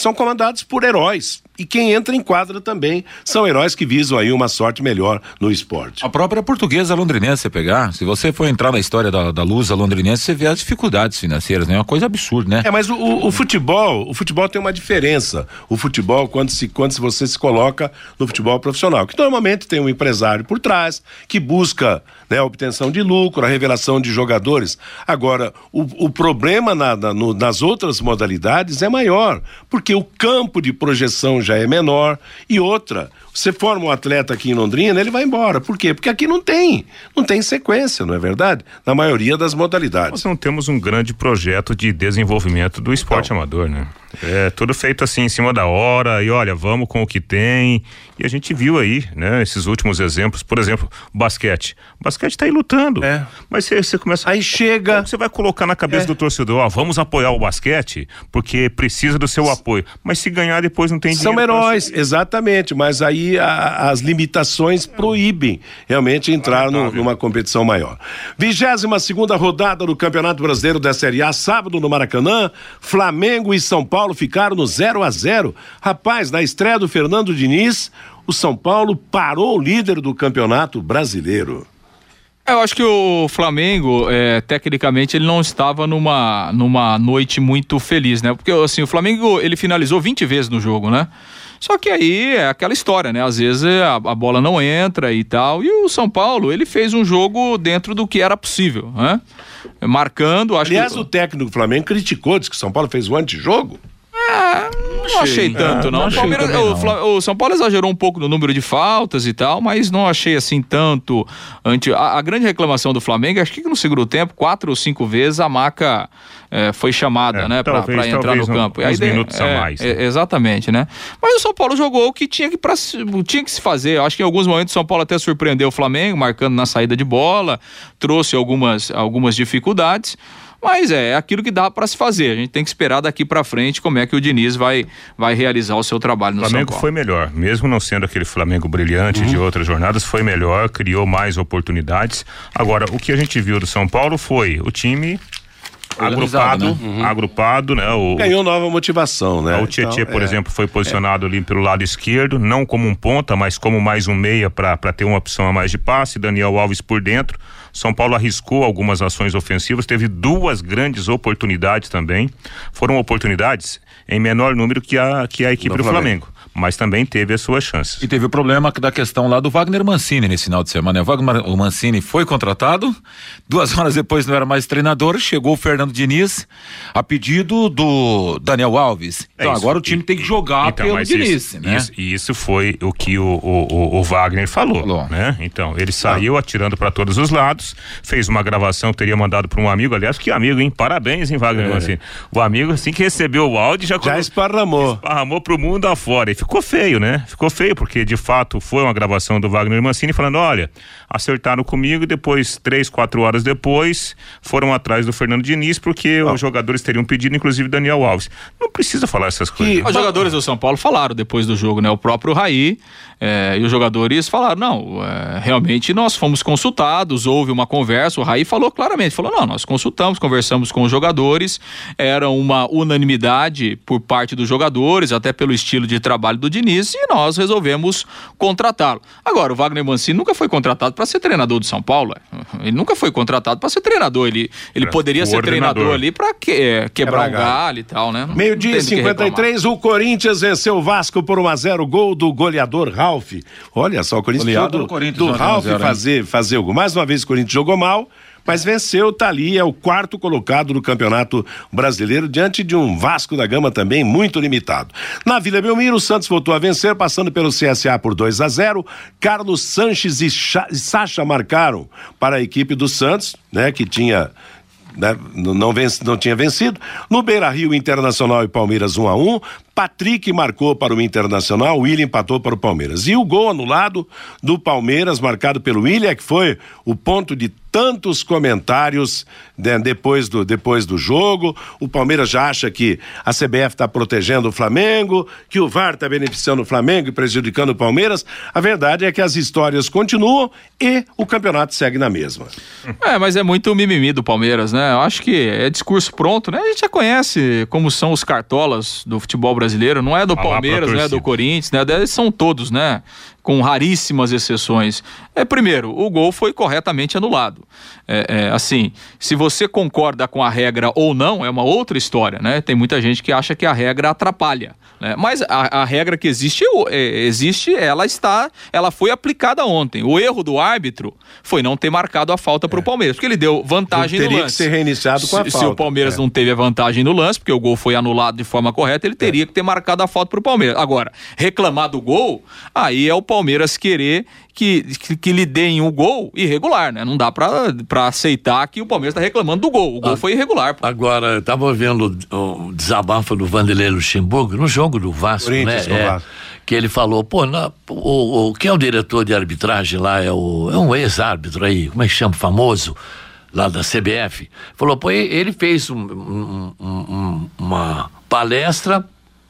[SPEAKER 2] são comandados por heróis. E quem entra em quadra também são heróis que visam aí uma sorte melhor no esporte.
[SPEAKER 5] A própria portuguesa londrinense, você pegar, se você for entrar na história da, da Lusa londrinense, você vê as dificuldades financeiras, né? É uma coisa absurda, né?
[SPEAKER 2] É, mas o, o, o, futebol, o futebol tem uma diferença. O futebol, quando, se, quando você se coloca no futebol profissional, que normalmente tem um empresário por trás, que busca né, a obtenção de lucro, a revelação de jogadores. Agora, o, o problema na, na, no, nas outras modalidades é maior, porque o campo de projeção já é menor. E outra, você forma um atleta aqui em Londrina, ele vai embora. Por quê? Porque aqui não tem, não tem sequência, não é verdade? Na maioria das modalidades.
[SPEAKER 6] Nós não temos um grande projeto de desenvolvimento do esporte então, amador, né? É tudo feito assim em cima da hora e olha, vamos com o que tem. E a gente viu aí, né, esses últimos exemplos, por exemplo, basquete. O basquete tá aí lutando.
[SPEAKER 2] É.
[SPEAKER 6] Mas você, você começa.
[SPEAKER 2] Aí chega.
[SPEAKER 6] Você vai colocar na cabeça
[SPEAKER 2] É.
[SPEAKER 6] do torcedor, ó, vamos apoiar o basquete porque precisa do seu apoio. Mas se ganhar depois não tem
[SPEAKER 2] São
[SPEAKER 6] pra-
[SPEAKER 2] heróis, exatamente, mas aí a- as limitações proíbem realmente entrar no- numa competição maior. 22 segunda rodada do Campeonato Brasileiro da Série A, sábado no Maracanã, Flamengo e São Paulo ficaram no 0 a 0 Rapaz, na estreia do Fernando Diniz, o São Paulo parou o líder do Campeonato Brasileiro.
[SPEAKER 8] Eu acho que o Flamengo, é, tecnicamente, ele não estava numa, numa noite muito feliz, né? Porque, assim, o Flamengo, ele finalizou 20 vezes no jogo, né? Só que aí é aquela história, né? Às vezes a, a bola não entra e tal. E o São Paulo, ele fez um jogo dentro do que era possível, né? Marcando, acho
[SPEAKER 2] Aliás,
[SPEAKER 8] que...
[SPEAKER 2] o técnico do Flamengo criticou, disse que o São Paulo fez um antijogo.
[SPEAKER 8] Não achei tanto,
[SPEAKER 5] Ah,
[SPEAKER 8] não.
[SPEAKER 5] não
[SPEAKER 8] O,
[SPEAKER 5] achei
[SPEAKER 8] o
[SPEAKER 5] não.
[SPEAKER 8] O São Paulo exagerou um pouco no número de faltas e tal, mas não achei assim tanto. Anti... A, a grande reclamação do Flamengo, acho que no segundo tempo, quatro ou cinco vezes a maca eh, foi chamada,
[SPEAKER 6] É,
[SPEAKER 8] né, pra entrar
[SPEAKER 6] talvez
[SPEAKER 8] no campo.
[SPEAKER 6] Uns
[SPEAKER 8] de-
[SPEAKER 6] minutos a
[SPEAKER 8] é,
[SPEAKER 6] mais,
[SPEAKER 8] é,
[SPEAKER 6] né?
[SPEAKER 8] exatamente, né? Mas o São Paulo jogou o que tinha que, pra, tinha que se fazer. Acho que em alguns momentos o São Paulo até surpreendeu o Flamengo, marcando na saída de bola, trouxe algumas, algumas dificuldades. Mas é, aquilo que dá para se fazer. A gente tem que esperar daqui para frente como é que o Diniz vai, vai realizar o seu trabalho no
[SPEAKER 6] O Flamengo
[SPEAKER 8] São Paulo.
[SPEAKER 6] foi melhor, mesmo não sendo aquele Flamengo brilhante
[SPEAKER 8] Uhum.
[SPEAKER 6] de outras jornadas, foi melhor, criou mais oportunidades. Agora, o que a gente viu do São Paulo foi o time agrupado,
[SPEAKER 5] né?
[SPEAKER 6] agrupado, né? O,
[SPEAKER 2] Ganhou nova motivação, né?
[SPEAKER 6] o Tietchan,
[SPEAKER 2] Então,
[SPEAKER 6] por
[SPEAKER 2] é.
[SPEAKER 6] exemplo, foi posicionado ali pelo lado esquerdo, não como um ponta, mas como mais um meia para ter uma opção a mais de passe. Daniel Alves por dentro. São Paulo arriscou algumas ações ofensivas, teve duas grandes oportunidades também. Foram oportunidades em menor número que a, que a equipe
[SPEAKER 5] Do
[SPEAKER 6] do,
[SPEAKER 5] Flamengo.
[SPEAKER 6] Flamengo. Mas também teve as suas chances.
[SPEAKER 5] E teve o problema da questão lá do Wagner Mancini nesse final de semana. O Wagner o Mancini foi contratado, duas horas depois não era mais treinador, chegou o Fernando Diniz a pedido do Daniel Alves.
[SPEAKER 6] É
[SPEAKER 5] Então
[SPEAKER 6] isso.
[SPEAKER 5] agora o time tem que jogar
[SPEAKER 6] Então,
[SPEAKER 5] pelo
[SPEAKER 6] mas
[SPEAKER 5] Diniz,
[SPEAKER 6] isso,
[SPEAKER 5] né?
[SPEAKER 6] isso, e isso foi o que o, o, o- o Wagner falou, né? Então, ele saiu atirando para todos os lados, fez uma gravação que teria mandado para um amigo, aliás, que amigo, hein? Parabéns, hein, Wagner
[SPEAKER 2] É.
[SPEAKER 6] Mancini. O amigo, assim que recebeu o áudio, já,
[SPEAKER 2] Já esparramou.
[SPEAKER 6] esparramou pro mundo afora. E ficou feio, né? Ficou feio, porque de fato foi uma gravação do Wagner Mancini falando: olha, acertaram comigo e depois, três, quatro horas depois, foram atrás do Fernando Diniz, porque os jogadores teriam pedido, inclusive Daniel Alves. Não precisa falar essas coisas.
[SPEAKER 8] Os jogadores do São Paulo falaram depois do jogo, né? O próprio Raí eh, e os jogadores falaram: não, eh, realmente nós fomos consultados, houve uma conversa. O Raí falou claramente: falou, não, nós consultamos, conversamos com os jogadores, era uma unanimidade por parte dos jogadores, até pelo estilo de trabalho do Diniz, e nós resolvemos contratá-lo. Agora, o Wagner Mancini nunca foi contratado para ser treinador do São Paulo. é. Ele nunca foi contratado para ser treinador. Ele, ele
[SPEAKER 2] É,
[SPEAKER 8] poderia ser treinador ali para que, eh, quebrar
[SPEAKER 2] Quebrar
[SPEAKER 8] um
[SPEAKER 2] galho.
[SPEAKER 8] e tal, né?
[SPEAKER 2] Meio-dia e
[SPEAKER 8] tem do que reclamar.
[SPEAKER 2] 53, o Corinthians venceu o Vasco por 1x0, gol do goleador Ralf. Olha só, o Corinthians
[SPEAKER 5] Goleado do Corinthians,
[SPEAKER 2] do
[SPEAKER 5] 1 a
[SPEAKER 2] Ralf
[SPEAKER 5] 0, hein?
[SPEAKER 2] fazer, fazer o gol. Mais uma vez o Corinthians jogou mal, mas venceu, tá ali, é o quarto colocado no Campeonato Brasileiro, diante de um Vasco da Gama também muito limitado. Na Vila Belmiro, o Santos voltou a vencer, passando pelo CSA por 2 a 0 Carlos Sanches e, Cha- Sacha marcaram para a equipe do Santos, né, que tinha né, não, vence, não tinha vencido. No Beira Rio, Internacional e Palmeiras 1 a 1 Patrick marcou para o Internacional, o William empatou para o Palmeiras. E o gol anulado do Palmeiras, marcado pelo William, que foi o ponto de tantos comentários né, depois, do, depois do jogo. O Palmeiras já acha que a CBF está protegendo o Flamengo, que o VAR está beneficiando o Flamengo e prejudicando o Palmeiras. A verdade é que as histórias continuam e o campeonato segue na mesma.
[SPEAKER 8] É, mas é muito mimimi do Palmeiras, né? Eu acho que é discurso pronto, né? A gente já conhece como são os cartolas do futebol brasileiro, não é do Palmeiras, não é do. Corinthians, né? São todos, né? Com raríssimas exceções. É, primeiro, o gol foi corretamente anulado. É, é, assim, se você concorda com a regra ou não, é uma outra história, né? Tem muita gente que acha que a regra atrapalha. Né? Mas a, a regra que existe, é, existe, ela está, ela foi aplicada ontem. O erro do árbitro foi não ter marcado a falta para o Palmeiras, porque ele deu vantagem
[SPEAKER 2] Teria
[SPEAKER 8] no
[SPEAKER 2] que
[SPEAKER 8] lance.
[SPEAKER 2] ser reiniciado com a
[SPEAKER 8] se,
[SPEAKER 2] falta.
[SPEAKER 8] Se o Palmeiras
[SPEAKER 2] É.
[SPEAKER 8] não teve a vantagem no lance, porque o gol foi anulado de forma correta, ele teria que ter marcado a falta para o Palmeiras. Agora, reclamar do gol, aí é o, Palmeiras Palmeiras querer que, que, que lhe deem o gol irregular, né? Não dá pra, pra aceitar que o Palmeiras tá reclamando do gol. O gol
[SPEAKER 7] Ah,
[SPEAKER 8] foi irregular. Pô.
[SPEAKER 7] Agora, eu tava vendo o, desabafo do Vanderlei Luxemburgo no jogo do Vasco, né? É,
[SPEAKER 2] Vasco.
[SPEAKER 7] que ele falou, pô, na- o, o, quem é o diretor de arbitragem lá? É, o, é um ex-árbitro aí, como é que chama? Famoso, lá da CBF. Falou, pô, ele fez um- um- um- uma palestra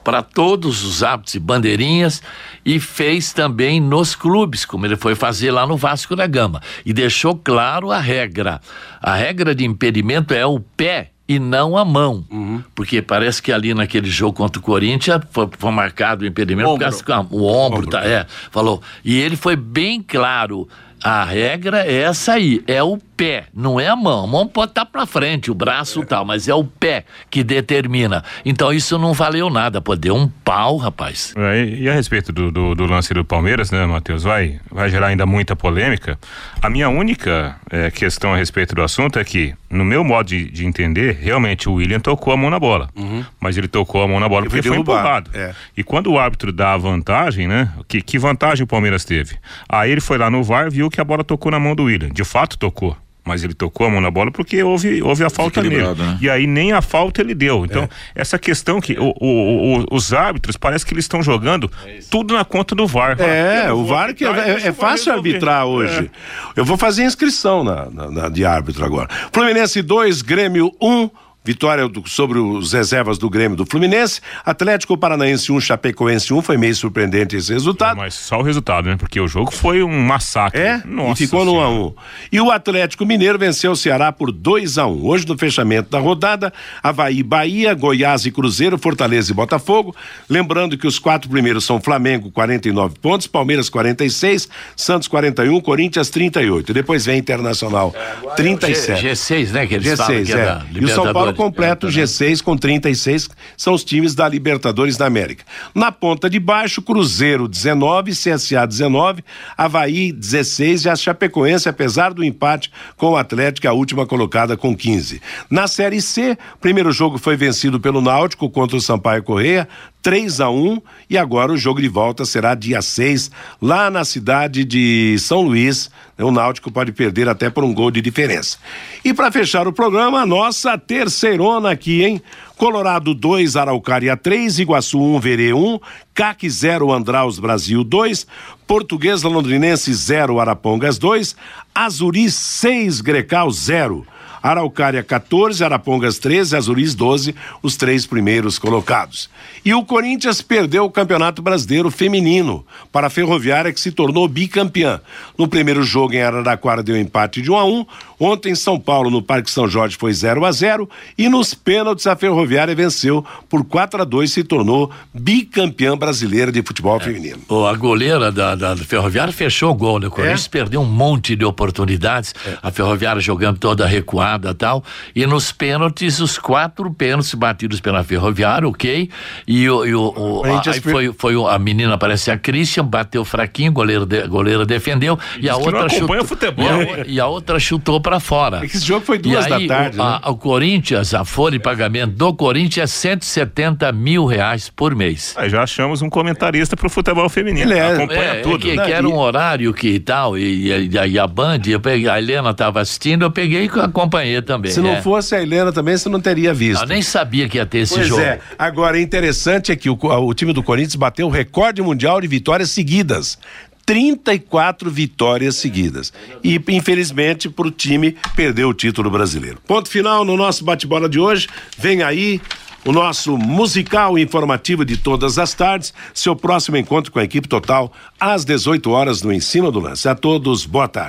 [SPEAKER 7] para todos os árbitros e bandeirinhas e fez também nos clubes, como ele foi fazer lá no Vasco da Gama. E deixou claro a regra. A regra de impedimento é o pé e não a mão. Porque parece que ali naquele jogo contra o Corinthians foi, foi marcado o impedimento por causa o ombro, tá, é, falou. E ele foi bem claro. A regra é essa aí, é o pé, não é a mão. A mão pode estar pra frente, o braço tal, mas é o pé que determina. Então isso não valeu nada, pô, deu um pau, rapaz.
[SPEAKER 6] É, e, e a respeito do, do, do lance do Palmeiras, né, Matheus? Vai, vai gerar ainda muita polêmica. A minha única eh, questão a respeito do assunto é que, no meu modo de, de entender, realmente o William tocou a mão na bola. Mas ele tocou a mão na bola
[SPEAKER 2] Ele
[SPEAKER 6] porque
[SPEAKER 2] foi
[SPEAKER 6] empurrado.
[SPEAKER 2] é.
[SPEAKER 6] E quando o árbitro dá a vantagem, né? Que, que vantagem o Palmeiras teve? Aí ele foi lá no VAR, viu que a bola tocou na mão do William. De fato tocou. Mas ele tocou a mão na bola porque houve, houve a falta nele.
[SPEAKER 5] Né?
[SPEAKER 6] E aí nem a falta ele deu. Então, essa questão que o- o- o- os árbitros parece que eles estão jogando tudo na conta do VAR.
[SPEAKER 2] É, o VAR que é, é- é fácil arbitrar hoje. Eu vou fazer inscrição na, na- na- de árbitro agora. Fluminense 2, Grêmio 1. Um, vitória do- sobre os reservas do Grêmio do Fluminense. Atlético Paranaense 1, um, Chapecoense 1. Um, foi meio surpreendente esse resultado.
[SPEAKER 6] Mas só o resultado, né? Porque o jogo foi um massacre.
[SPEAKER 2] É?
[SPEAKER 6] Nossa
[SPEAKER 2] e ficou no 1 a
[SPEAKER 6] Senhora.
[SPEAKER 2] 1 E o Atlético Mineiro venceu o Ceará por 2 a 1 Hoje, no fechamento da rodada, Havaí, Bahia, Goiás e Cruzeiro, Fortaleza e Botafogo. Lembrando que os quatro primeiros são Flamengo, 49 pontos, Palmeiras, 46, Santos, 41, Corinthians, 38. Depois vem Internacional, 37.
[SPEAKER 7] G, 6 né? Que eles falam
[SPEAKER 2] G6,
[SPEAKER 7] que é, da
[SPEAKER 2] é. E o São Paulo. Completa o
[SPEAKER 7] É,
[SPEAKER 2] G6 com 36, são os times da Libertadores da América. Na ponta de baixo, Cruzeiro 19, CSA 19, Havaí 16 e a Chapecoense, apesar do empate com o Atlético, a última colocada com 15. Na Série C, primeiro jogo foi vencido pelo Náutico contra o Sampaio Correia, 3 a 1 e agora o jogo de volta será dia 6, lá na cidade de São Luís. O Náutico pode perder até por um gol de diferença. E para fechar o programa, a nossa terceirona aqui, hein? Colorado 2, Araucária 3, Iguaçu 1, Verê 1, CAC 0, Andraus Brasil 2, Portuguesa Londrinense 0, Arapongas 2, Azuri 6, Grecal 0. Araucária 14, Arapongas 13, Azuris 12, os três primeiros colocados. E o Corinthians perdeu o Campeonato Brasileiro Feminino para a Ferroviária, que se tornou bicampeã. No primeiro jogo em Araraquara deu empate de 1 a 1. Ontem em São Paulo, no Parque São Jorge, foi 0 a 0 e nos pênaltis a Ferroviária venceu por 4 a 2 e se tornou bicampeã brasileira de futebol feminino.
[SPEAKER 7] Ô, a goleira da, da, do Ferroviária fechou o gol, né? O Corinthians perdeu um monte de oportunidades. A Ferroviária jogando toda recuada e tal. E nos pênaltis, os quatro pênaltis batidos pela Ferroviária, ok. E o. E o, o-
[SPEAKER 2] Corinthians
[SPEAKER 7] aí foi, foi a menina, parece a Christian, bateu fraquinho, goleiro de, goleira defendeu. E a outra chutou.
[SPEAKER 6] futebol,
[SPEAKER 7] e, a, e a outra chutou pra fora.
[SPEAKER 2] É que esse jogo foi duas
[SPEAKER 7] E aí,
[SPEAKER 2] da tarde,
[SPEAKER 7] o,
[SPEAKER 2] né?
[SPEAKER 7] a- o Corinthians, a folha de pagamento do Corinthians é 170 mil reais por mês.
[SPEAKER 6] Aí já achamos um comentarista pro futebol feminino.
[SPEAKER 2] Ele é-
[SPEAKER 6] Acompanha
[SPEAKER 7] É, é
[SPEAKER 6] tudo.
[SPEAKER 7] que,
[SPEAKER 2] né?
[SPEAKER 7] que era um horário que e tal, e, e, e, aí a Band, eu peguei, a Helena estava assistindo, eu peguei e acompanhei também.
[SPEAKER 2] Se não
[SPEAKER 7] é.
[SPEAKER 2] fosse a Helena também, você não teria visto.
[SPEAKER 7] Eu nem sabia que ia ter esse
[SPEAKER 2] Pois
[SPEAKER 7] jogo.
[SPEAKER 2] é. Agora, interessante é que o, o time do Corinthians bateu o recorde mundial de vitórias seguidas. 34 vitórias seguidas. E, infelizmente, para o time, perdeu o título brasileiro. Ponto final no nosso bate-bola de hoje. Vem aí o nosso musical informativo de todas as tardes. Seu próximo encontro com a equipe total às 18 horas no Em Cima do Lance. A todos, boa tarde.